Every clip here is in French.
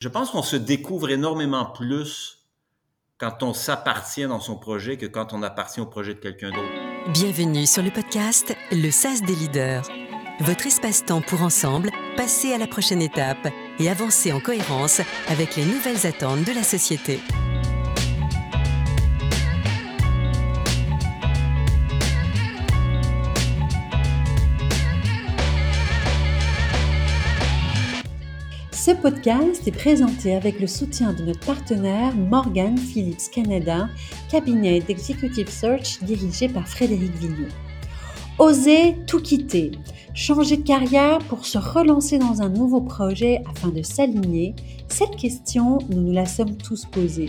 Je pense qu'on se découvre énormément plus quand on s'appartient dans son projet que quand on appartient au projet de quelqu'un d'autre. Bienvenue sur le podcast Le SAS des leaders. Votre espace-temps pour ensemble passer à la prochaine étape et avancer en cohérence avec les nouvelles attentes de la société. Ce podcast est présenté avec le soutien de notre partenaire Morgan Phillips Canada, cabinet d'executive search dirigé par Frédéric Vigneault. Oser tout quitter, changer de carrière pour se relancer dans un nouveau projet afin de s'aligner, cette question, nous nous la sommes tous posée.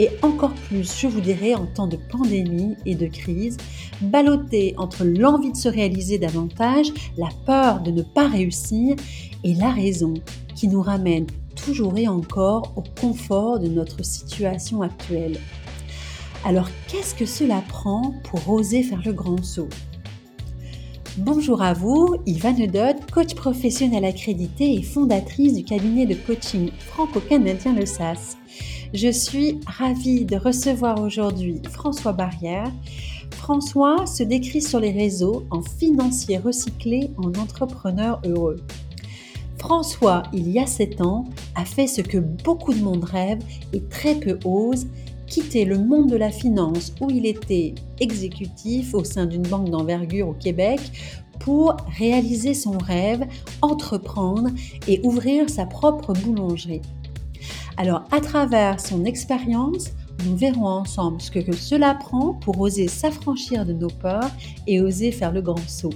Et encore plus, je vous dirais, en temps de pandémie et de crise, ballotté entre l'envie de se réaliser davantage, la peur de ne pas réussir et la raison nous ramène toujours et encore au confort de notre situation actuelle. Alors qu'est-ce que cela prend pour oser faire le grand saut? Bonjour à vous, Yvonne Dodd, coach professionnel accrédité et fondatrice du cabinet de coaching franco-canadien Le SAS. Je suis ravie de recevoir aujourd'hui François Barrière. François se décrit sur les réseaux en financier recyclé, en entrepreneur heureux. François, il y a 7 ans, a fait ce que beaucoup de monde rêve et très peu ose, quitter le monde de la finance où il était exécutif au sein d'une banque d'envergure au Québec pour réaliser son rêve, entreprendre et ouvrir sa propre boulangerie. Alors à travers son expérience, nous verrons ensemble ce que cela prend pour oser s'affranchir de nos peurs et oser faire le grand saut.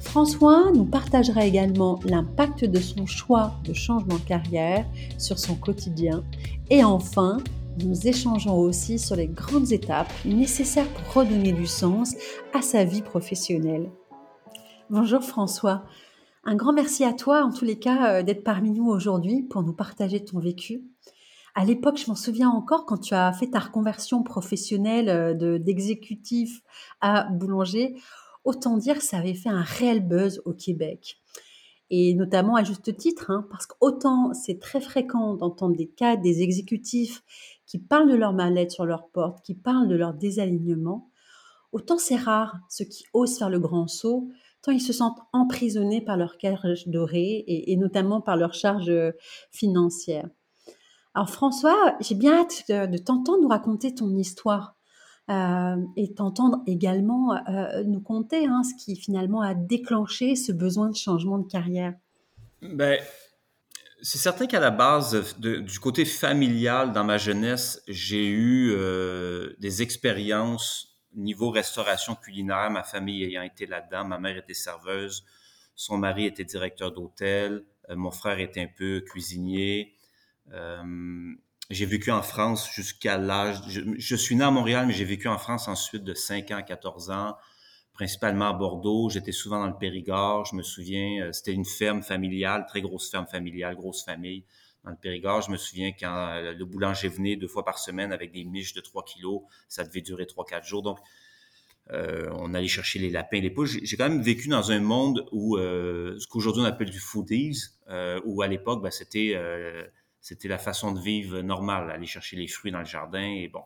François nous partagera également l'impact de son choix de changement de carrière sur son quotidien. Et enfin, nous échangeons aussi sur les grandes étapes nécessaires pour redonner du sens à sa vie professionnelle. Bonjour François. Un grand merci à toi, en tous les cas, euh, d'être parmi nous aujourd'hui pour nous partager ton vécu. À l'époque, je m'en souviens encore quand tu as fait ta reconversion professionnelle euh, d'exécutif à boulanger. Autant dire que ça avait fait un réel buzz au Québec. Et notamment à juste titre, hein, parce qu'autant c'est très fréquent d'entendre des cas des exécutifs qui parlent de leur mal-être sur leur porte, qui parlent de leur désalignement, autant c'est rare ceux qui osent faire le grand saut, tant ils se sentent emprisonnés par leur cage dorée et, et notamment par leur charge financière. Alors François, j'ai bien hâte de t'entendre nous raconter ton histoire. Euh, et t'entendre également euh, nous conter hein, ce qui finalement a déclenché ce besoin de changement de carrière. Ben, c'est certain qu'à la base, du côté familial, dans ma jeunesse, j'ai eu euh, des expériences niveau restauration culinaire, ma famille ayant été là-dedans. Ma mère était serveuse, son mari était directeur d'hôtel, mon frère était un peu cuisinier. J'ai vécu en France jusqu'à l'âge... Je, suis né à Montréal, mais j'ai vécu en France ensuite de 5 ans à 14 ans, principalement à Bordeaux. J'étais souvent dans le Périgord. Je me souviens, euh, c'était une ferme familiale, très grosse ferme familiale, grosse famille dans le Périgord. Je me souviens quand euh, le boulanger venait deux fois par semaine avec des miches de 3 kilos, ça devait durer 3-4 jours. Donc, euh, on allait chercher les lapins, les poules. J'ai quand même vécu dans un monde où ce qu'aujourd'hui on appelle du foodies, où à l'époque, ben, c'était c'était la façon de vivre normale, aller chercher les fruits dans le jardin et bon.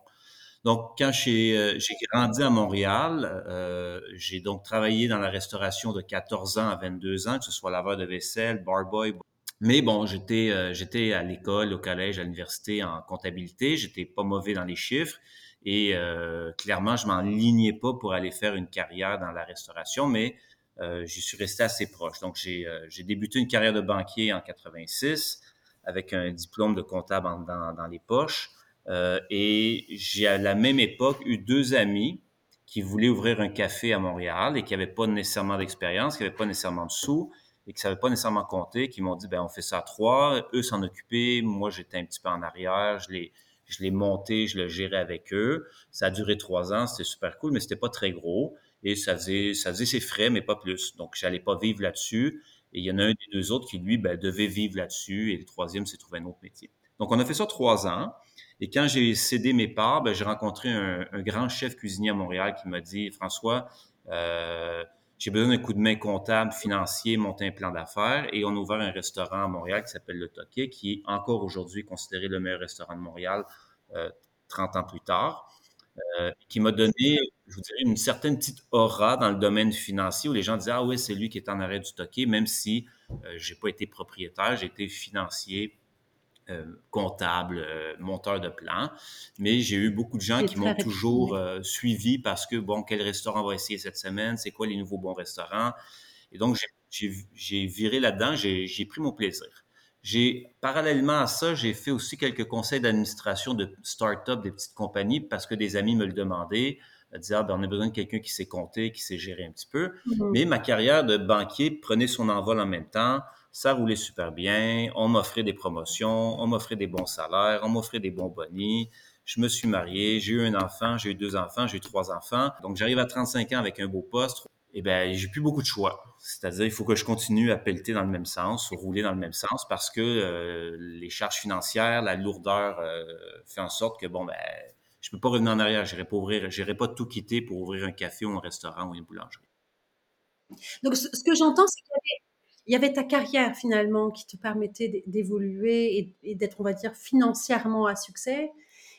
Donc, quand j'ai euh, grandi à Montréal, euh, j'ai donc travaillé dans la restauration de 14 ans à 22 ans, que ce soit laveur de vaisselle, barboy. Mais bon, j'étais euh, j'étais à l'école, au collège, à l'université en comptabilité. J'étais pas mauvais dans les chiffres et clairement, je m'enlignais pas pour aller faire une carrière dans la restauration, mais j'y suis resté assez proche. Donc, j'ai débuté une carrière de banquier en 86 avec un diplôme de comptable dans, les poches. Euh, et j'ai à la même époque eu deux amis qui voulaient ouvrir un café à Montréal et qui n'avaient pas nécessairement d'expérience, qui n'avaient pas nécessairement de sous et qui ne savaient pas nécessairement compter, qui m'ont dit, ben on fait ça à trois, eux s'en occupaient, moi j'étais un petit peu en arrière, je l'ai je l'ai monté, je le gérais avec eux. Ça a duré trois ans, c'était super cool, mais c'était pas très gros et ça faisait ça ses frais, mais pas plus. Donc j'allais pas vivre là-dessus. Et il y en a un des deux autres qui, lui, ben, devait vivre là-dessus. Et le troisième s'est trouvé un autre métier. Donc, on a fait ça trois ans. Et quand j'ai cédé mes parts, ben, j'ai rencontré un, grand chef cuisinier à Montréal qui m'a dit, François, euh, j'ai besoin d'un coup de main comptable, financier, monter un plan d'affaires. Et on a ouvert un restaurant à Montréal qui s'appelle Le Toquet, qui est encore aujourd'hui considéré le meilleur restaurant de Montréal 30 ans plus tard. Qui m'a donné, je vous dirais, une certaine petite aura dans le domaine financier où les gens disaient Ah oui, c'est lui qui est en arrêt du Toquet, même si je n'ai pas été propriétaire, j'ai été financier euh, comptable, euh, monteur de plan. Mais j'ai eu beaucoup de gens qui m'ont toujours euh, suivi parce que, bon, quel restaurant on va essayer cette semaine? C'est quoi les nouveaux bons restaurants? Et donc, j'ai viré là-dedans, j'ai pris mon plaisir. J'ai, parallèlement à ça, j'ai fait aussi quelques conseils d'administration de start-up, des petites compagnies, parce que des amis me le demandaient, disaient, ah, ben, on a besoin de quelqu'un qui sait compter, qui sait gérer un petit peu. Mm-hmm. Mais ma carrière de banquier prenait son envol en même temps ça roulait super bien, on m'offrait des promotions, on m'offrait des bons salaires, on m'offrait des bons bonnies. Je me suis marié, j'ai eu un enfant, j'ai eu deux enfants, j'ai eu trois enfants. Donc j'arrive à 35 ans avec un beau poste. Eh bien, j'ai plus beaucoup de choix. C'est-à-dire, il faut que je continue à pelleter dans le même sens, ou rouler dans le même sens, parce que euh, les charges financières, la lourdeur euh, fait en sorte que, bon, ben, je peux pas revenir en arrière. Je pas, pas tout quitter pour ouvrir un café ou un restaurant ou une boulangerie. Donc, ce, que j'entends, c'est qu'il y avait il y avait ta carrière finalement qui te permettait d'évoluer et, d'être, on va dire, financièrement à succès.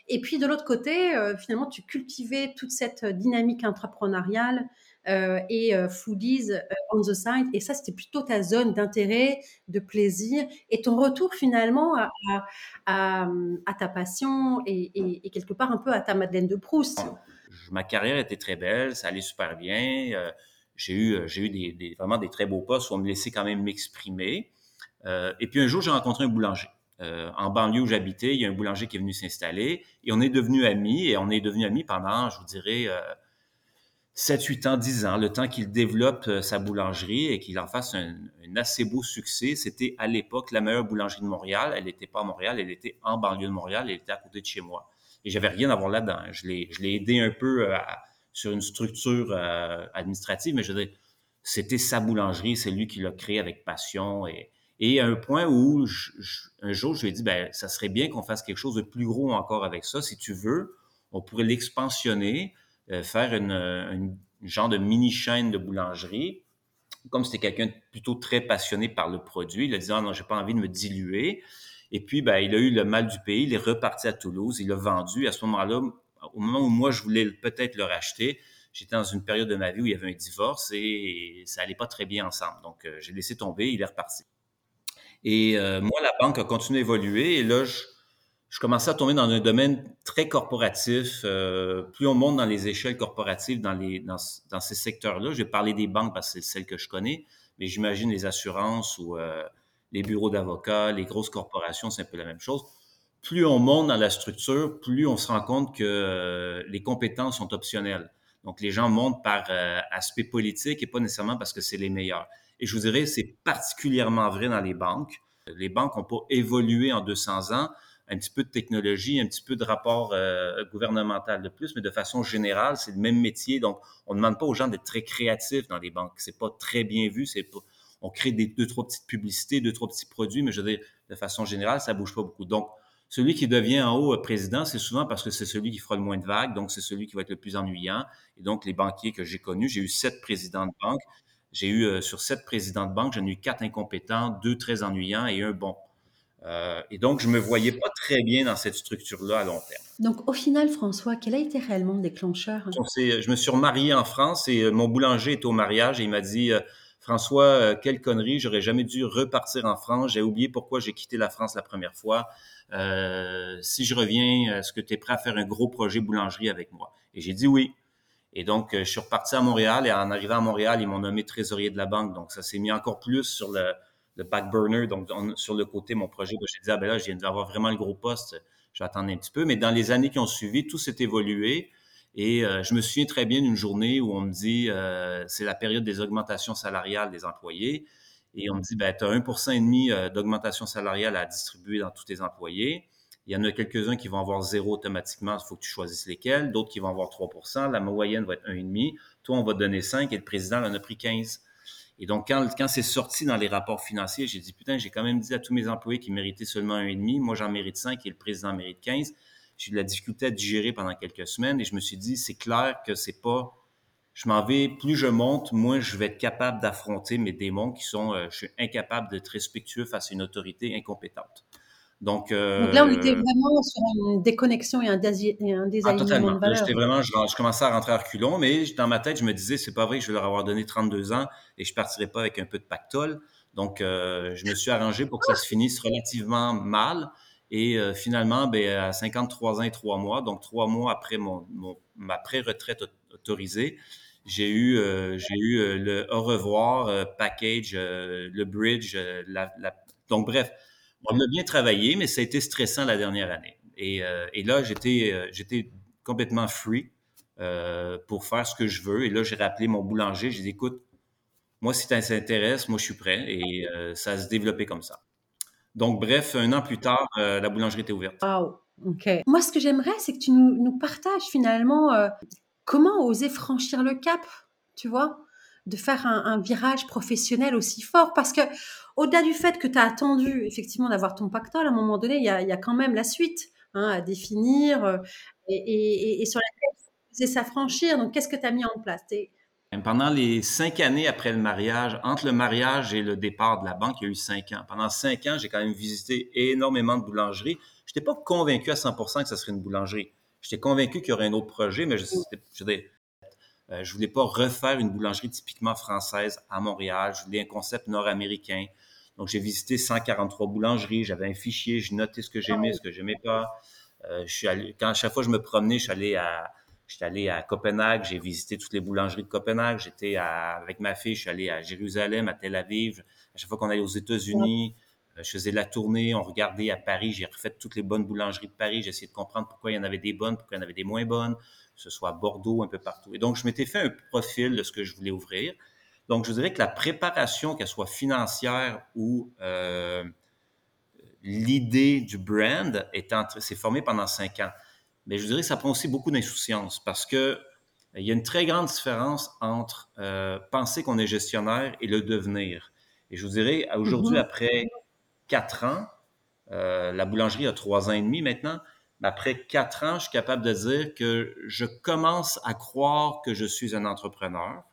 Et puis de l'autre côté, euh, finalement, tu cultivais toute cette dynamique entrepreneuriale euh, et euh, foodies on the side. Et ça, c'était plutôt ta zone d'intérêt, de plaisir et ton retour finalement à, ta passion et, quelque part un peu à ta Madeleine de Proust. Ma carrière était très belle, ça allait super bien j'ai eu, euh, j'ai eu des, vraiment des très beaux postes où on me laissait quand même m'exprimer. Euh, et puis un jour, j'ai rencontré un boulanger. Euh, en banlieue où j'habitais, il y a un boulanger qui est venu s'installer et on est devenus amis et on est devenus amis pendant, je vous dirais, 7, 8 ans, 10 ans, le temps qu'il développe sa boulangerie et qu'il en fasse un, assez beau succès. C'était à l'époque la meilleure boulangerie de Montréal. Elle n'était pas à Montréal, elle était en banlieue de Montréal, elle était à côté de chez moi. Et j'avais rien à voir là-dedans. Je l'ai, je aidé un peu à, sur une structure euh, administrative, mais je veux c'était sa boulangerie, c'est lui qui l'a créé avec passion. Et, et à un point où, un jour, je lui ai dit, ben, ça serait bien qu'on fasse quelque chose de plus gros encore avec ça. Si tu veux, on pourrait l'expansionner, euh, faire une, genre de mini-chaîne de boulangerie. Comme c'était quelqu'un plutôt très passionné par le produit, il a dit, ah non, j'ai pas envie de me diluer. Et puis, ben, il a eu le mal du pays, il est reparti à Toulouse, il l'a vendu. À ce moment-là, au moment où moi, je voulais peut-être le racheter, j'étais dans une période de ma vie où il y avait un divorce et ça allait pas très bien ensemble. Donc, euh, j'ai laissé tomber, il est reparti. Et euh, moi, la banque a continué à évoluer et là, je, commençais à tomber dans un domaine très corporatif. Euh, plus on monte dans les échelles corporatives, dans, ces secteurs-là, je vais parler des banques parce que c'est celles que je connais, mais j'imagine les assurances ou les bureaux d'avocats, les grosses corporations, c'est un peu la même chose plus on monte dans la structure, plus on se rend compte que euh, les compétences sont optionnelles. Donc, les gens montent par euh, aspect politique et pas nécessairement parce que c'est les meilleurs. Et je vous dirais, c'est particulièrement vrai dans les banques. Les banques n'ont pas évolué en 200 ans. Un petit peu de technologie, un petit peu de rapport euh, gouvernemental de plus, mais de façon générale, c'est le même métier. Donc, on ne demande pas aux gens d'être très créatifs dans les banques. C'est pas très bien vu. On crée des deux, trois petites publicités, deux, trois petits produits, mais je veux dire, de façon générale, ça bouge pas beaucoup. Donc, celui qui devient en haut euh, président, c'est souvent parce que c'est celui qui fera le moins de vagues, donc c'est celui qui va être le plus ennuyant. Et donc, les banquiers que j'ai connus, j'ai eu sept présidents de banque. J'ai eu, euh, sur sept présidents de banque, j'en ai eu quatre incompétents, deux très ennuyants et un bon. Euh, et donc, je me voyais pas très bien dans cette structure-là à long terme. Donc, au final, François, quel a été réellement le déclencheur? je me suis remarié en France et mon boulanger était au mariage et il m'a dit, François, quelle connerie, j'aurais jamais dû repartir en France. J'ai oublié pourquoi j'ai quitté la France la première fois. Euh, si je reviens, est-ce que tu es prêt à faire un gros projet boulangerie avec moi? Et j'ai dit oui. Et donc, euh, je suis reparti à Montréal et en arrivant à Montréal, ils m'ont nommé trésorier de la banque. Donc, ça s'est mis encore plus sur le, back burner, donc sur le côté, mon projet. J'ai dit, ah ben là, je viens d'avoir vraiment le gros poste, je vais attendre un petit peu. Mais dans les années qui ont suivi, tout s'est évolué. Et euh, je me souviens très bien d'une journée où on me dit, c'est la période des augmentations salariales des employés. Et on me dit, ben, tu as 1,5 euh, d'augmentation salariale à distribuer dans tous tes employés. Il y en a quelques-uns qui vont avoir zéro automatiquement, il faut que tu choisisses lesquels. D'autres qui vont avoir 3% La moyenne va être 1,5 Toi, on va te donner 5 et le président en a pris 15 et donc, quand, quand c'est sorti dans les rapports financiers, j'ai dit, putain, j'ai quand même dit à tous mes employés qu'ils méritaient seulement 1,5. Moi, j'en mérite 5 et le président mérite 15. J'ai eu de la difficulté à digérer pendant quelques semaines et je me suis dit, c'est clair que c'est pas je m'en vais, plus je monte, moins je vais être capable d'affronter mes démons qui sont, euh, je suis incapable d'être respectueux face à une autorité incompétente. Donc, euh, là, on était vraiment sur une déconnexion et un, un désalignement de valeurs. J'étais vraiment, je, commençais à rentrer à reculons, mais dans ma tête, je me disais, c'est pas vrai que je vais leur avoir donné 32 ans et je partirai pas avec un peu de pactole. Donc, euh, je me suis arrangé pour que ça se finisse relativement mal. Et euh, finalement, ben, à 53 ans et 3 mois, donc trois mois après mon, ma pré-retraite autorisée, j'ai eu, j'ai eu le au revoir package, le bridge, la, donc bref, on a bien travaillé, mais ça a été stressant la dernière année. Et, euh, là, j'étais, euh, j'étais complètement free euh, pour faire ce que je veux. Et là, j'ai rappelé mon boulanger. J'ai dit, écoute, moi, si ça t'intéresse, moi, je suis prêt. Et ça a se développé comme ça. Donc, bref, un an plus tard, la boulangerie était ouverte. Wow, OK. Moi, ce que j'aimerais, c'est que tu nous, nous partages finalement comment oser franchir le cap, tu vois? De faire un, virage professionnel aussi fort parce que au-delà du fait que tu as attendu effectivement d'avoir ton pactole, à un moment donné, il y a, quand même la suite hein, à définir euh, et, sur laquelle il faut s'affranchir. Donc, qu'est-ce que tu as mis en place? Pendant les cinq années après le mariage, entre le mariage et le départ de la banque, il y a eu cinq ans. Pendant cinq ans, j'ai quand même visité énormément de boulangeries. Je n'étais pas convaincu à 100 que ce serait une boulangerie. J'étais convaincu qu'il y aurait un autre projet, mais je, je, euh, je voulais pas refaire une boulangerie typiquement française à Montréal. Je voulais un concept nord-américain. Donc, j'ai visité 143 boulangeries. J'avais un fichier. Je notais ce que j'aimais, ce que. Euh, je suis allé, quand à chaque fois je me promenais, je suis allé à, allé à Copenhague. J'ai visité toutes les boulangeries de Copenhague. J'étais avec ma fille. Je suis allé à Jérusalem, à Tel Aviv. À chaque fois qu'on allait aux États-Unis, euh, je faisais la tournée. On regardait à Paris. J'ai refait toutes les bonnes boulangeries de Paris. J'ai essayé de comprendre pourquoi il y en avait des bonnes, pourquoi il y en avait des moins bonnes ce soit à Bordeaux, un peu partout. Et donc, je m'étais fait un profil de ce que je voulais ouvrir. Donc, je dirais que la préparation, qu'elle soit financière ou euh, l'idée du brand, s'est formée pendant cinq ans. Mais je dirais que ça prend aussi beaucoup d'insouciance parce que il y a une très grande différence entre euh, penser qu'on est gestionnaire et le devenir. Et je vous dirais, aujourd'hui, mm-hmm. après quatre ans, euh, la boulangerie a trois ans et demi maintenant, après quatre ans, je suis capable de dire que je commence à croire que je suis un entrepreneur.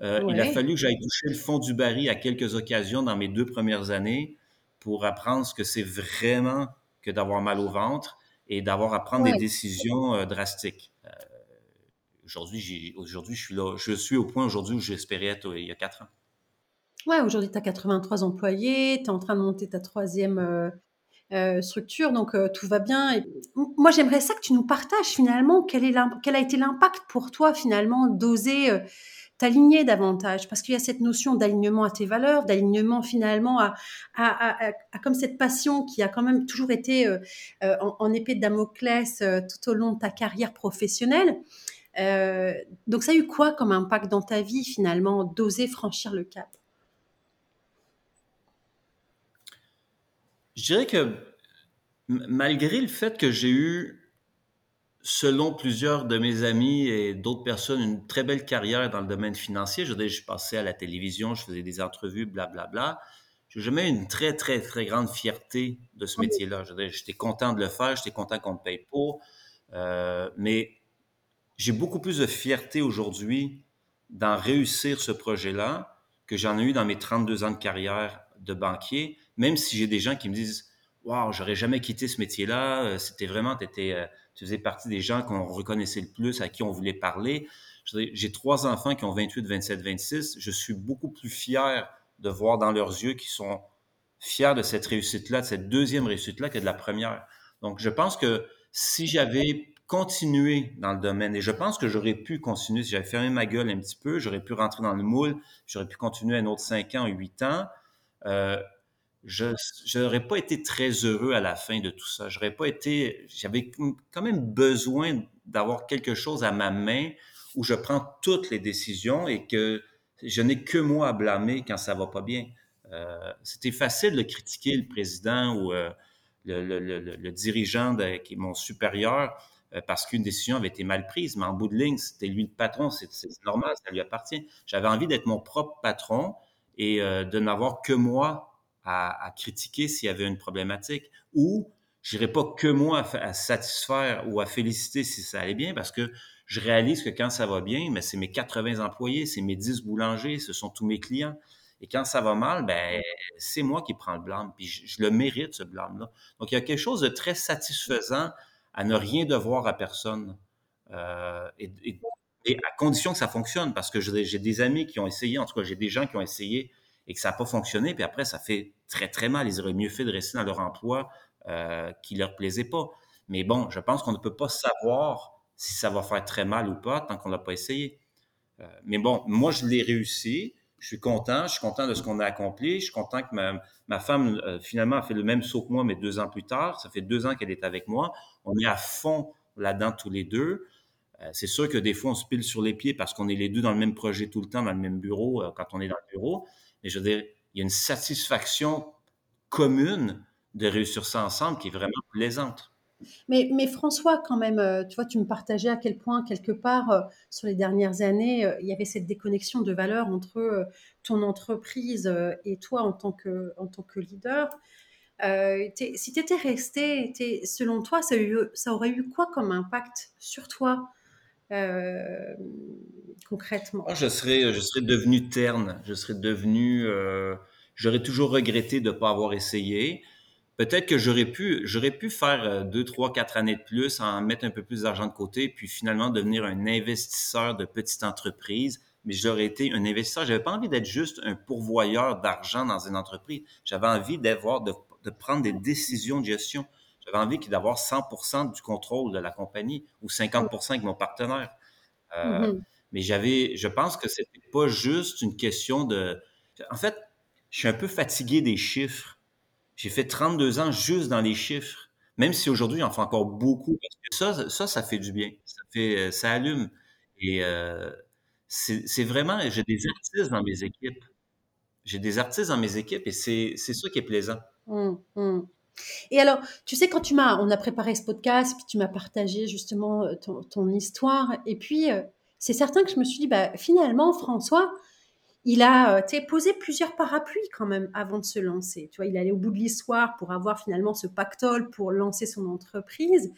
Euh, il a fallu que j'aille toucher le fond du baril à quelques occasions dans mes deux premières années pour apprendre ce que c'est vraiment que d'avoir mal au ventre et d'avoir à prendre des décisions euh, drastiques. Euh, aujourd'hui, aujourd'hui, je suis là. Je suis au point aujourd'hui où j'espérais être il y a quatre ans. Ouais, aujourd'hui, tu as 83 employés, tu es en train de monter ta troisième euh, structure, donc euh, tout va bien. Et moi, j'aimerais ça que tu nous partages finalement quel, est quel a été l'impact pour toi finalement d'oser euh, t'aligner davantage, parce qu'il y a cette notion d'alignement à tes valeurs, d'alignement finalement à, à, à, comme cette passion qui a quand même toujours été en, en, épée de Damoclès tout au long de ta carrière professionnelle. donc ça a eu quoi comme impact dans ta vie finalement d'oser franchir le cap? Je dirais que malgré le fait que j'ai eu, selon plusieurs de mes amis et d'autres personnes, une très belle carrière dans le domaine financier, je je passais à la télévision, je faisais des entrevues, blablabla. J'ai jamais une très, très, très grande fierté de ce métier-là. J'étais content de le faire, j'étais content qu'on me paye pour. Euh, mais j'ai beaucoup plus de fierté aujourd'hui d'en réussir ce projet-là que j'en ai eu dans mes 32 ans de carrière de banquier même si j'ai des gens qui me disent Waouh, j'aurais jamais quitté ce métier-là, euh, c'était vraiment, étais, euh, tu faisais partie des gens qu'on reconnaissait le plus, à qui on voulait parler. J'ai trois enfants qui ont 28, 27, 26. Je suis beaucoup plus fier de voir dans leurs yeux qu'ils sont fiers de cette réussite-là, de cette deuxième réussite-là que de la première. Donc, je pense que si j'avais continué dans le domaine, et je pense que j'aurais pu continuer, si j'avais fermé ma gueule un petit peu, j'aurais pu rentrer dans le moule, j'aurais pu continuer un autre cinq ans, huit ans. Euh, je n'aurais pas été très heureux à la fin de tout ça. J'aurais pas été, j'avais quand même besoin d'avoir quelque chose à ma main où je prends toutes les décisions et que je n'ai que moi à blâmer quand ça va pas bien. Euh, c'était facile de critiquer le président ou euh, le, dirigeant qui est mon supérieur euh, parce qu'une décision avait été mal prise, mais en bout de ligne, c'était lui le patron, c'est normal, ça lui appartient. J'avais envie d'être mon propre patron et de n'avoir que moi à, critiquer s'il y avait une problématique ou je n'irais pas que moi à, satisfaire ou à féliciter si ça allait bien parce que je réalise que quand ça va bien, mais c'est mes 80 employés, c'est mes 10 boulangers, ce sont tous mes clients. Et quand ça va mal, ben c'est moi qui prends le blâme, puis je, le mérite ce blâme-là. Donc il y a quelque chose de très satisfaisant à ne rien devoir à personne, euh, et, à condition que ça fonctionne, parce que j'ai des amis qui ont essayé, en tout cas j'ai des gens qui ont essayé et que ça n'a pas fonctionné, puis après ça fait très très mal. Ils auraient mieux fait de rester dans leur emploi euh, qui leur plaisait pas. Mais bon, je pense qu'on ne peut pas savoir si ça va faire très mal ou pas tant qu'on l'a pas essayé. Euh, mais bon, moi je l'ai réussi. Je suis content, je suis content de ce qu'on a accompli. Je suis content que ma, ma femme, euh, finalement, a fait le même saut que moi, mais deux ans plus tard. Ça fait deux ans qu'elle est avec moi. On est à fond là-dedans tous les deux. C'est sûr que des fois, on se pile sur les pieds parce qu'on est les deux dans le même projet tout le temps, dans le même bureau, quand on est dans le bureau. Mais je veux dire, il y a une satisfaction commune de réussir ça ensemble qui est vraiment plaisante. Mais, mais, François, quand même, euh, tu vois, tu me partageais à quel point, quelque part, euh, sur les dernières années, euh, il y avait cette déconnexion de valeur entre ton entreprise et toi en tant que, en tant que leader. si tu étais resté, selon toi, ça, ça, aurait eu quoi comme impact sur toi? Concrètement je, serais, je serais devenu terne, je serais devenu... J'aurais toujours regretté de ne pas avoir essayé peut-être que j'aurais pu, j'aurais pu faire euh, deux, trois, quatre années de plus, en mettre un peu plus d'argent de côté, puis finalement devenir un investisseur de petite entreprise. Mais j'aurais été un investisseur. J'avais pas envie d'être juste un pourvoyeur d'argent dans une entreprise. J'avais envie d'avoir, de, prendre des décisions de gestion. J'avais envie d'avoir 100% du contrôle de la compagnie ou 50% avec mon partenaire. Euh, mm-hmm. Mais j'avais, je pense que c'était pas juste une question de. En fait, je suis un peu fatigué des chiffres. J'ai fait 32 ans juste dans les chiffres, même si aujourd'hui, j'en fais encore beaucoup. ça, ça, ça fait du bien. Ça, fait, euh, ça allume. Et euh, c'est vraiment, j'ai des artistes dans mes équipes. J'ai des artistes dans mes équipes et c'est ça qui est plaisant. Hum. Et alors, tu sais, quand tu m'as, on a préparé ce podcast, puis tu m'as partagé justement euh, ton, histoire, et puis c'est certain que je me suis dit, bah, finalement, François, il a euh, posé plusieurs parapluies quand même avant de se lancer. Tu vois, il allait au bout de l'histoire pour avoir finalement ce pactole pour lancer son entreprise.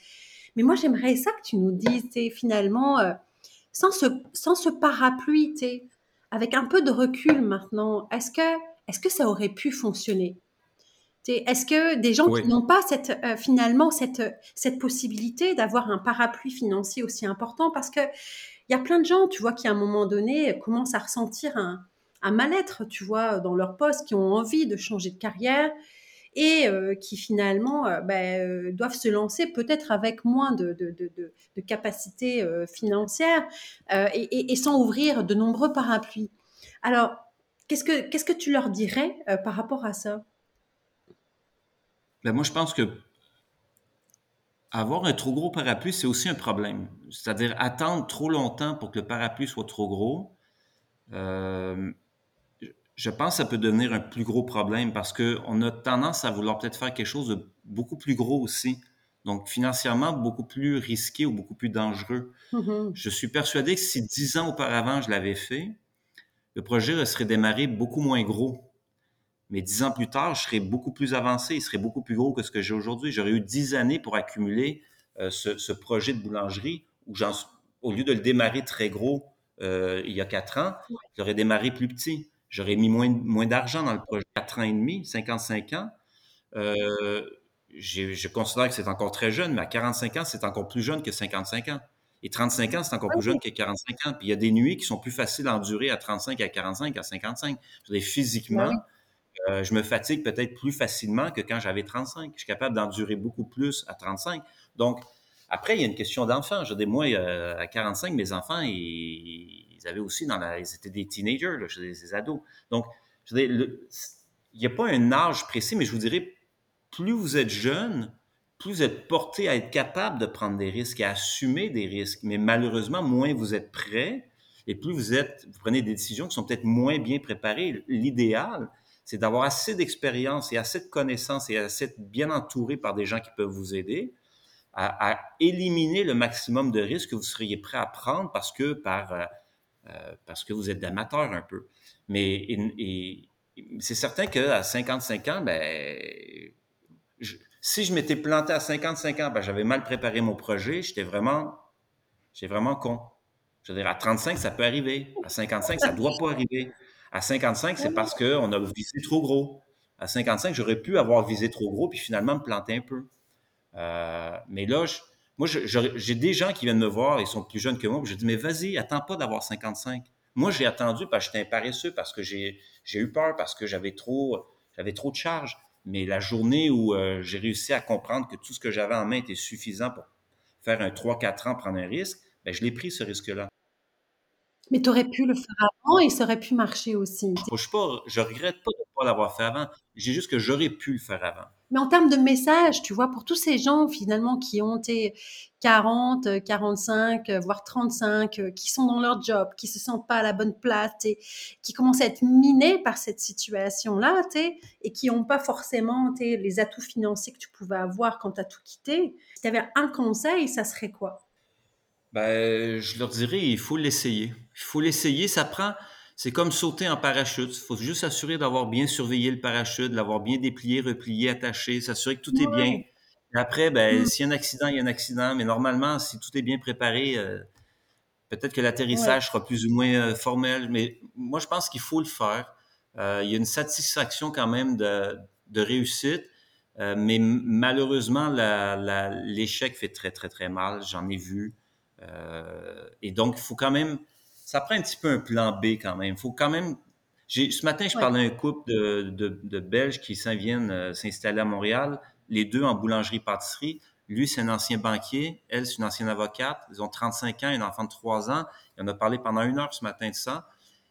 Mais moi, j'aimerais ça que tu nous dises, finalement, euh, sans, ce, sans ce parapluie, avec un peu de recul maintenant, est-ce que, est que ça aurait pu fonctionner? Est-ce que des gens qui n'ont pas cette, euh, finalement cette, cette possibilité d'avoir un parapluie financier aussi important, parce que il y a plein de gens, tu vois, qui à un moment donné commencent à ressentir un, un mal-être, tu vois, dans leur poste, qui ont envie de changer de carrière et euh, qui finalement euh, ben, euh, doivent se lancer peut-être avec moins de, de, de, capacités financières et, sans ouvrir de nombreux parapluies. Alors, qu'est-ce que, qu'est-ce que tu leur dirais par rapport à ça? Ben Moi, je pense que avoir un trop gros parapluie, c'est aussi un problème. C'est-à-dire attendre trop longtemps pour que le parapluie soit trop gros je pense que ça peut devenir un plus gros problème parce qu'on a tendance à vouloir peut-être faire quelque chose de beaucoup plus gros aussi. Donc, financièrement, beaucoup plus risqué ou beaucoup plus dangereux. Mm-hmm. Je suis persuadé que si dix ans auparavant, je l'avais fait, le projet serait démarré beaucoup moins gros. Mais dix ans plus tard, je serais beaucoup plus avancé, il serait beaucoup plus gros que ce que j'ai aujourd'hui. J'aurais eu dix années pour accumuler euh, ce, projet de boulangerie où, au lieu de le démarrer très gros euh, il y a quatre ans, j'aurais démarré plus petit j'aurais mis moins, moins d'argent dans le projet. 4 ans et demi, 55 ans. Euh, je considère que c'est encore très jeune, mais à 45 ans, c'est encore plus jeune que 55 ans. Et 35 ans, c'est encore plus jeune que 45 ans. Puis il y a des nuits qui sont plus faciles à endurer à 35, à 45, à 55. Je veux physiquement, euh, je me fatigue peut-être plus facilement que quand j'avais 35. Je suis capable d'endurer beaucoup plus à 35. Donc, après, il y a une question d'enfant. Je dire, moi, euh, à 45, mes enfants, ils, ils avaient aussi dans la, ils étaient des teenagers, des, ados. Donc, je veux dire, il n'y a pas un âge précis, mais je vous dirais, plus vous êtes jeune, plus vous êtes porté à être capable de prendre des risques et à assumer des risques. Mais malheureusement, moins vous êtes prêt et plus vous êtes, vous prenez des décisions qui sont peut-être moins bien préparées. L'idéal, c'est d'avoir assez d'expérience et assez de connaissances et assez de bien entouré par des gens qui peuvent vous aider à, éliminer le maximum de risques que vous seriez prêt à prendre parce que par euh, euh, parce que vous êtes d'amateur un peu. Mais c'est certain qu'à 55 ans, ben, si je m'étais planté à 55 ans, ben, j'avais mal préparé mon projet, j'étais vraiment C'est vraiment con. Je veux dire, à 35, ça peut arriver. À 55, ça ne doit pas arriver. À 55, c'est parce qu'on a visé trop gros. À 55, j'aurais pu avoir visé trop gros puis finalement me planter un peu. Euh, mais là, moi, j'ai des gens qui viennent me voir, ils sont plus jeunes que moi, je dis, mais vas-y, attends pas d'avoir 55. Moi, j'ai attendu parce que j'étais un paresseux, parce que j'ai eu peur, parce que j'avais trop, trop de charges. Mais la journée où euh, j'ai réussi à comprendre que tout ce que j'avais en main était suffisant pour faire un 3-4 ans, prendre un risque, ben, je l'ai pris ce risque-là. Mais tu aurais pu le faire avant et ça aurait pu marcher aussi. Je ne je regrette pas de ne pas l'avoir fait avant. J'ai juste que j'aurais pu le faire avant. Mais en termes de message, tu vois, pour tous ces gens finalement qui ont été 40, 45, voire 35, qui sont dans leur job, qui se sentent pas à la bonne place, et qui commencent à être minés par cette situation-là, et qui n'ont pas forcément les atouts financiers que tu pouvais avoir quand tu as tout quitté. Si tu avais un conseil, ça serait quoi? Ben, je leur dirais, il faut l'essayer. Il faut l'essayer. Ça prend, c'est comme sauter en parachute. Il faut juste s'assurer d'avoir bien surveillé le parachute, l'avoir bien déplié, replié, attaché, s'assurer que tout est bien. Et après, ben, mm. s'il y a un accident, il y a un accident. Mais normalement, si tout est bien préparé, euh, peut-être que l'atterrissage sera plus ou moins euh, formel. Mais moi, je pense qu'il faut le faire. Euh, il y a une satisfaction quand même de, de réussite. mais malheureusement, l'échec fait très, très, très mal. J'en ai vu. Euh, et donc, il faut quand même, ça prend un petit peu un plan B quand même. Il faut quand même, ce matin, je parlais à un couple de, de, Belges qui s'en viennent euh, s'installer à Montréal, les deux en boulangerie-pâtisserie. Lui, c'est un ancien banquier. Elle, c'est une ancienne avocate. Ils ont 35 ans, un enfant de 3 ans. Il en a parlé pendant une heure ce matin de ça.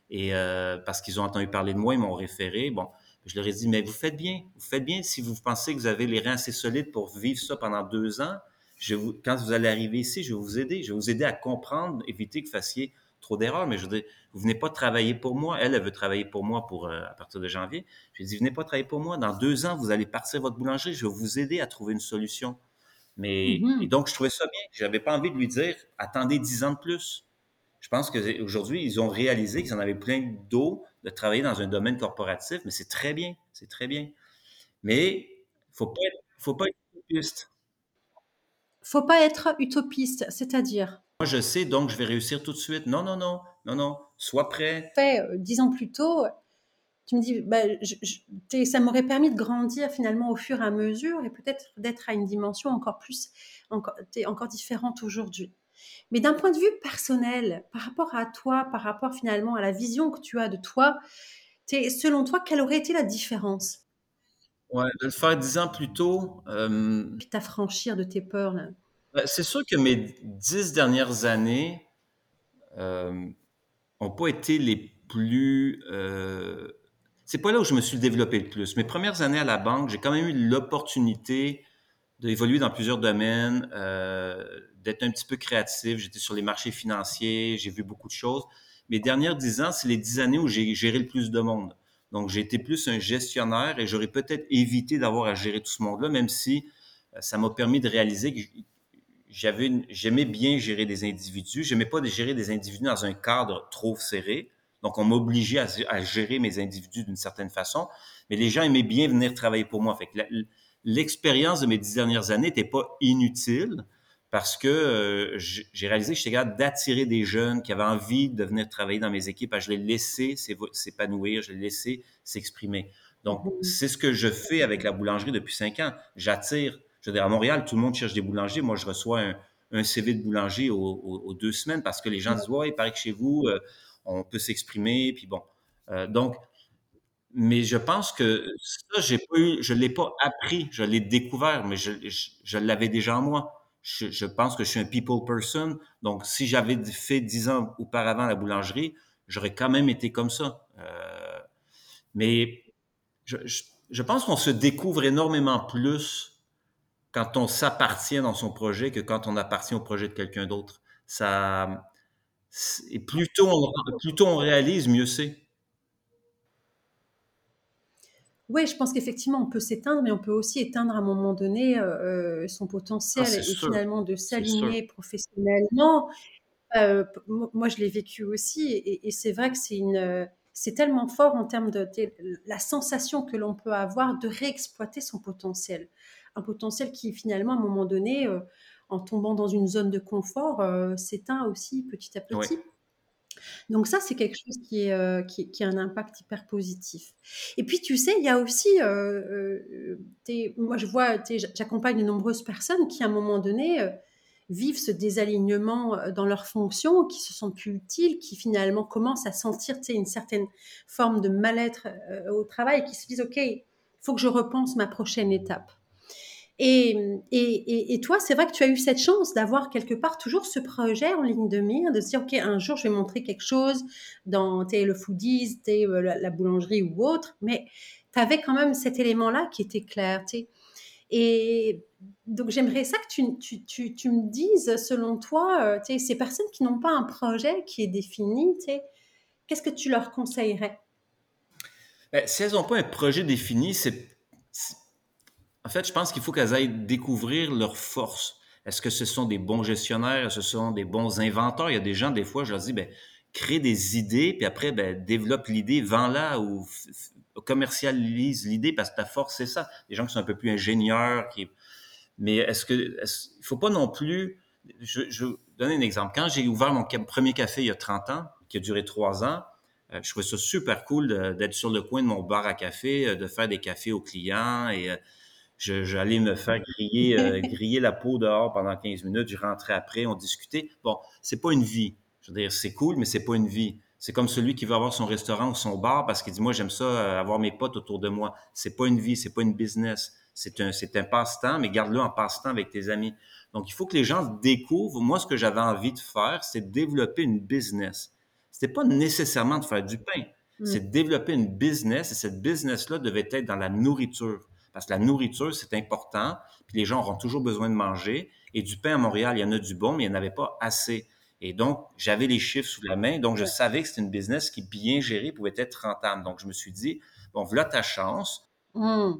Et euh, parce qu'ils ont entendu parler de moi, ils m'ont référé. Bon, je leur ai dit, mais vous faites bien. Vous faites bien si vous pensez que vous avez les reins assez solides pour vivre ça pendant deux ans quand vous allez arriver ici, je vais vous aider. Je vais vous aider à comprendre, éviter que vous fassiez trop d'erreurs. Mais je veux dire, vous venez pas travailler pour moi. Elle, elle veut travailler pour moi pour euh, à partir de janvier. Je lui ai dit, venez pas travailler pour moi. Dans deux ans, vous allez partir votre boulangerie. Je vais vous aider à trouver une solution. Mais mm-hmm. et donc, je trouvais ça bien. J'avais pas envie de lui dire, attendez dix ans de plus. Je pense qu'aujourd'hui, ils ont réalisé qu'ils en avaient plein d'eau de travailler dans un domaine corporatif, mais c'est très bien. C'est très bien. Mais faut pas faut pas être faut pas être utopiste, c'est-à-dire Moi, je sais, donc je vais réussir tout de suite. Non, non, non, non, non. Sois prêt. Fait euh, dix ans plus tôt, tu me dis, bah, ça m'aurait permis de grandir finalement au fur et à mesure et peut-être d'être à une dimension encore plus, encore, encore différente aujourd'hui. Mais d'un point de vue personnel, par rapport à toi, par rapport finalement à la vision que tu as de toi, selon toi, quelle aurait été la différence? Ouais, de le faire dix ans plus tôt. Euh, Puis t'affranchir de tes peurs, là. Ben, c'est sûr que mes dix dernières années n'ont euh, pas été les plus. Euh, c'est pas là où je me suis développé le plus. Mes premières années à la banque, j'ai quand même eu l'opportunité d'évoluer dans plusieurs domaines, euh, d'être un petit peu créatif. J'étais sur les marchés financiers, j'ai vu beaucoup de choses. Mes dernières dix ans, c'est les dix années où j'ai géré le plus de monde. Donc, j'ai été plus un gestionnaire et j'aurais peut-être évité d'avoir à gérer tout ce monde-là, même si euh, ça m'a permis de réaliser que j'avais j'aimais bien gérer des individus. J'aimais pas gérer des individus dans un cadre trop serré. Donc, on m'obligeait à, gérer mes individus d'une certaine façon. Mais les gens aimaient bien venir travailler pour moi. Fait l'expérience de mes dix dernières années n'était pas inutile parce que euh, j'ai réalisé que j'étais capable d'attirer des jeunes qui avaient envie de venir travailler dans mes équipes. Je les laissais s'épanouir, je les laissais s'exprimer. Donc, mmh. c'est ce que je fais avec la boulangerie depuis cinq ans. J'attire, je veux dire, à Montréal, tout le monde cherche des boulangers. Moi, je reçois un, CV de boulanger aux, deux semaines parce que les gens disent, ouais, il paraît que chez vous, euh, on peut s'exprimer. Puis bon. Euh, donc, mais je pense que ça, j'ai pas eu, je l'ai pas appris, je l'ai découvert, mais je, je l'avais déjà en moi je, pense que je suis un people person. Donc, si j'avais fait dix ans auparavant la boulangerie, j'aurais quand même été comme ça. Euh, mais je, pense qu'on se découvre énormément plus quand on s'appartient dans son projet que quand on appartient au projet de quelqu'un d'autre. Ça, et plus tôt on réalise, mieux c'est. Oui, je pense qu'effectivement, on peut s'éteindre, mais on peut aussi éteindre à un moment donné euh, euh, son potentiel ah, et finalement de s'aligner professionnellement. Euh, moi, je l'ai vécu aussi, et, c'est vrai que c'est une, c'est tellement fort en termes de, la sensation que l'on peut avoir de réexploiter son potentiel, un potentiel qui finalement, à un moment donné, en tombant dans une zone de confort, s'éteint aussi petit à petit. Donc ça, c'est quelque chose euh, qui, a un impact hyper positif. Et puis, tu sais, il y a aussi, euh, euh, moi je vois, j'accompagne de nombreuses personnes qui, à un moment donné, vivent ce désalignement dans leurs fonctions, qui se sentent plus utiles, qui finalement commencent à sentir une certaine forme de mal-être au travail, qui se disent, OK, il faut que je repense ma prochaine étape. Et, et, et, toi, c'est vrai que tu as eu cette chance d'avoir quelque part toujours ce projet en ligne de mire, de se dire, OK, un jour, je vais montrer quelque chose dans le foodies, euh, la, la boulangerie ou autre, mais tu avais quand même cet élément-là qui était clair. Et donc, j'aimerais ça que tu, tu, tu, tu, me dises, selon toi, euh, ces personnes qui n'ont pas un projet qui est défini, qu'est-ce que tu leur conseillerais? Ben, si elles n'ont pas un projet défini, c'est en fait, je pense qu'il faut qu'elles aillent découvrir leurs forces. Est-ce que ce sont des bons gestionnaires? Est-ce que ce sont des bons inventeurs? Il y a des gens, des fois, je leur dis, ben, crée des idées, puis après, ben, développe l'idée, vends-la ou commercialise l'idée parce que ta force, c'est ça. Des gens qui sont un peu plus ingénieurs, mais est-ce que, il faut pas non plus, je, je vais donner un exemple. Quand j'ai ouvert mon premier café il y a 30 ans, qui a duré trois ans, euh, je trouvais ça super cool d'être sur le coin de mon bar à café, euh, de faire des cafés aux clients et euh, j'allais me faire griller, euh, griller la peau dehors pendant 15 minutes. Je rentrais après, on discutait. Bon, c'est pas une vie. Je veux dire, c'est cool, mais c'est pas une vie. C'est comme celui qui veut avoir son restaurant ou son bar parce qu'il dit, moi, j'aime ça, euh, avoir mes potes autour de moi. C'est pas une vie, c'est pas une business. C'est un, c'est un passe-temps, mais garde-le en passe-temps avec tes amis. Donc, il faut que les gens découvrent. Moi, ce que j'avais envie de faire, c'est de développer une business. C'était pas nécessairement de faire du pain. Mm. C'est de développer une business et cette business-là devait être dans la nourriture. Parce que la nourriture, c'est important, puis les gens auront toujours besoin de manger. Et du pain à Montréal, il y en a du bon, mais il n'y en avait pas assez. Et donc, j'avais les chiffres sous la main, donc je savais que c'était une business qui, bien gérée, pouvait être rentable. Donc, je me suis dit, bon, voilà ta chance. Mmh.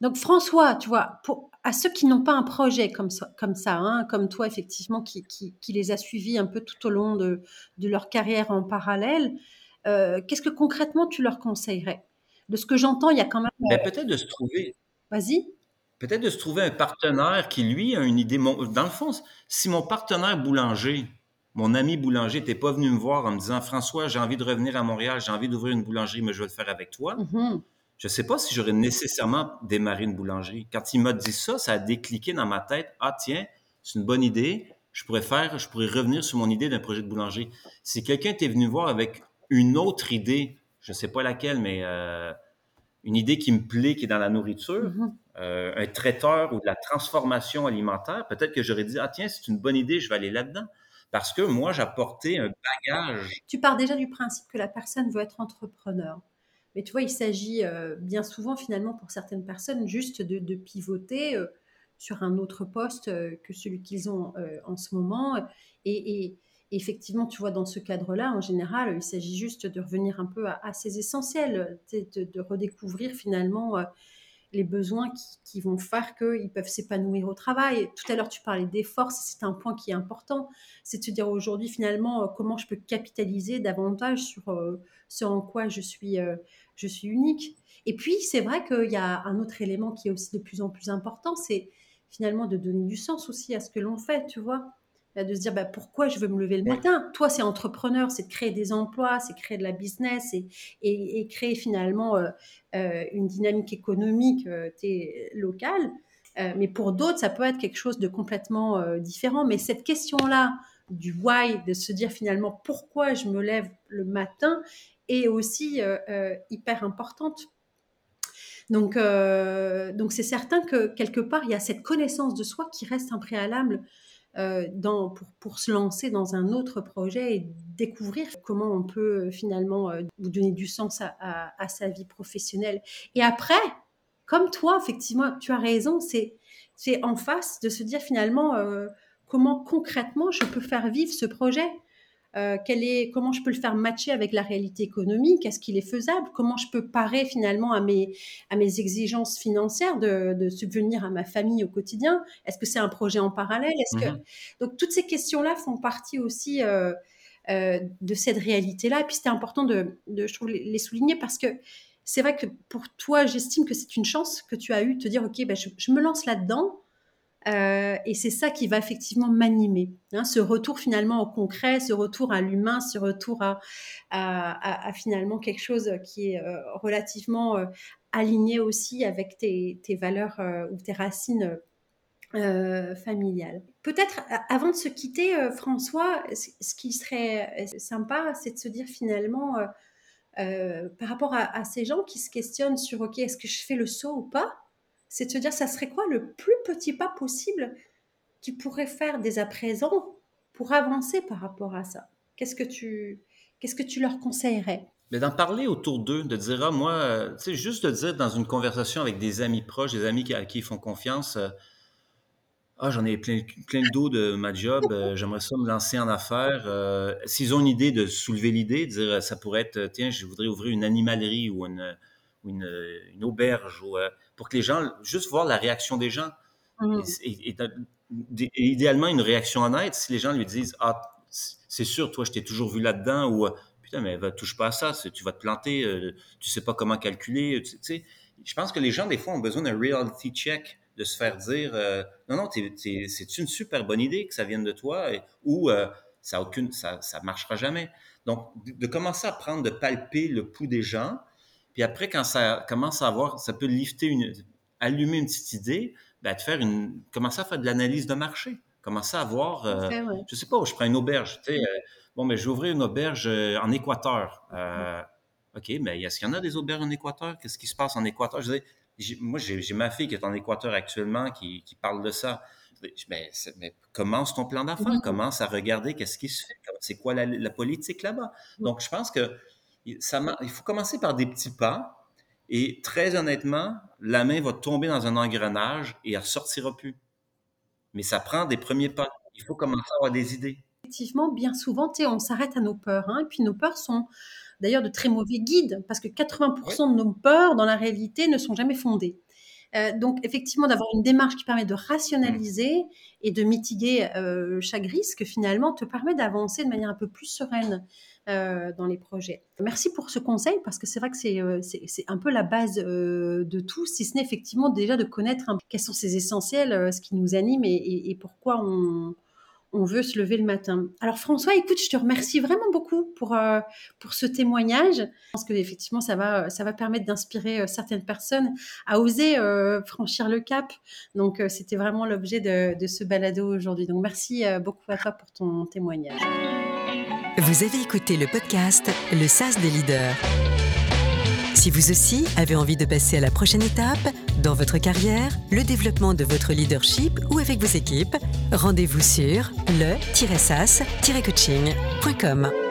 Donc, François, tu vois, pour, à ceux qui n'ont pas un projet comme ça, comme, ça, hein, comme toi, effectivement, qui, qui, les a suivis un peu tout au long de, de leur carrière en parallèle, euh, qu'est-ce que concrètement tu leur conseillerais? De ce que j'entends, il y a quand même. Ben, peut-être de se trouver. Vas-y. Peut-être de se trouver un partenaire qui, lui, a une idée. Dans le fond, si mon partenaire boulanger, mon ami boulanger, n'était pas venu me voir en me disant François, j'ai envie de revenir à Montréal, j'ai envie d'ouvrir une boulangerie, mais je vais le faire avec toi. Mm-hmm. Je ne sais pas si j'aurais nécessairement démarré une boulangerie. Quand il m'a dit ça, ça a décliqué dans ma tête. Ah, tiens, c'est une bonne idée. Je pourrais faire, je pourrais revenir sur mon idée d'un projet de boulangerie. Si quelqu'un était venu voir avec une autre idée, je ne sais pas laquelle, mais euh, une idée qui me plaît, qui est dans la nourriture, mm-hmm. euh, un traiteur ou de la transformation alimentaire, peut-être que j'aurais dit, ah tiens, c'est une bonne idée, je vais aller là-dedans. Parce que moi, j'apportais un bagage. Tu pars déjà du principe que la personne veut être entrepreneur. Mais tu vois, il s'agit euh, bien souvent, finalement, pour certaines personnes, juste de, pivoter sur un autre poste que celui qu'ils ont en ce moment. et, effectivement, tu vois, dans ce cadre-là, en général, il s'agit juste de revenir un peu à, ses essentiels, de, redécouvrir finalement euh, les besoins qui, vont faire qu'ils peuvent s'épanouir au travail. Tout à l'heure, tu parlais des forces, c'est un point qui est important, c'est de se dire aujourd'hui finalement euh, comment je peux capitaliser davantage sur euh, ce en quoi je suis, je suis unique. Et puis, c'est vrai qu'il y a un autre élément qui est aussi de plus en plus important, c'est finalement de donner du sens aussi à ce que l'on fait, tu vois de se dire bah, pourquoi je veux me lever le matin? Toi, c'est entrepreneur, c'est de créer des emplois, c'est créer de la business et, et, créer finalement euh, euh, une dynamique économique euh, locale. mais pour d'autres, ça peut être quelque chose de complètement différent. Mais cette question-là du why, de se dire finalement pourquoi je me lève le matin, est aussi hyper importante. Donc, donc c'est certain que quelque part, il y a cette connaissance de soi qui reste un préalable dans, pour, se lancer dans un autre projet et découvrir comment on peut euh, finalement euh, donner du sens à, sa vie professionnelle. Et après, comme toi, effectivement, tu as raison, c'est en face de se dire finalement comment concrètement je peux faire vivre ce projet. Euh, est, comment je peux le faire matcher avec la réalité économique, est-ce qu'il est faisable, comment je peux parer finalement à mes, à mes exigences financières de, subvenir à ma famille au quotidien, est-ce que c'est un projet en parallèle, est-ce que... Mhm. Donc toutes ces questions-là font partie aussi euh, euh, de cette réalité-là, et puis c'était important de, de, je trouve, les souligner parce que c'est vrai que pour toi, j'estime que c'est une chance que tu as eu de te dire, ok, ben, je, je me lance là-dedans, et c'est ça qui va effectivement m'animer. Hein, ce retour finalement au concret, ce retour à l'humain, ce retour à, à, finalement quelque chose qui est relativement aligné aussi avec tes, tes valeurs ou tes racines euh, familiale. Peut-être avant de se quitter, euh, François, ce qui serait euh, sympa, c'est de se dire finalement, par rapport à, ces gens qui se questionnent sur, OK, est-ce que je fais le saut ou pas? C'est de se dire, ça serait quoi le plus petit pas possible qu'ils pourraient faire dès à présent pour avancer par rapport à ça? Qu'est-ce que tu, qu'est-ce que tu leur conseillerais? Mais d'en parler autour d'eux, de dire, ah, moi, tu sais, juste de dire dans une conversation avec des amis proches, des amis à qui ils font confiance, ah, j'en ai plein, plein le dos de ma job, euh, j'aimerais ça me lancer en affaires. Euh, s'ils ont une idée de soulever l'idée, de dire ça pourrait être, tiens, je voudrais ouvrir une animalerie ou une, une, une, auberge, ou, euh, pour que les gens, juste voir la réaction des gens. Mmh. Et, idéalement, une réaction honnête, si les gens lui disent, ah, c'est sûr, toi, je t'ai toujours vu là-dedans, ou putain, mais va, touche pas à ça, tu vas te planter, tu sais pas comment calculer. Tu sais, je pense que les gens, des fois, ont besoin d'un reality check de se faire dire euh, non, non, c'est une super bonne idée que ça vienne de toi ou euh, ça aucune, ça, ça marchera jamais. Donc, de, commencer à prendre, de palper le pouls des gens, puis après, quand ça commence à avoir, ça peut lifter une, allumer une petite idée, ben, de faire une, commencer à faire de l'analyse de marché, commencer à voir, euh, je sais pas, je prends une auberge, tu sais, bon, mais je vais ouvrir une auberge en Équateur. OK, mais est-ce qu'il y en a des auberges en Équateur? Qu'est-ce qui se passe en Équateur? Je moi, j'ai ma fille qui est en Équateur actuellement qui, parle de ça. Mais, mais commence ton plan d'affaires, commence à regarder qu'est-ce qui se fait, c'est quoi la, politique là-bas? Donc, je pense que ça, il faut commencer par des petits pas et très honnêtement, la main va tomber dans un engrenage et elle ne sortira plus. Mais ça prend des premiers pas. Il faut commencer à avoir des idées. Effectivement, bien souvent, on s'arrête à nos peurs. Hein, et puis nos peurs sont d'ailleurs de très mauvais guides, parce que 80% de nos peurs, dans la réalité, ne sont jamais fondées. Euh, donc, effectivement, d'avoir une démarche qui permet de rationaliser et de mitiguer euh, chaque risque, finalement, te permet d'avancer de manière un peu plus sereine euh, dans les projets. Merci pour ce conseil, parce que c'est vrai que c'est un peu la base de tout, si ce n'est effectivement déjà de connaître quels sont ces essentiels, ce qui nous anime et pourquoi on, on veut se lever le matin. Alors François, écoute, je te remercie vraiment beaucoup pour, euh, pour ce témoignage. Je pense que effectivement, ça va, ça va permettre d'inspirer euh, certaines personnes à oser euh, franchir le cap. Donc c'était vraiment l'objet de, de, ce balado aujourd'hui. Donc merci beaucoup à toi pour ton témoignage. Vous avez écouté le podcast Le SAS des leaders. Si vous aussi avez envie de passer à la prochaine étape dans votre carrière, le développement de votre leadership ou avec vos équipes, rendez-vous sur le-sas-coaching.com.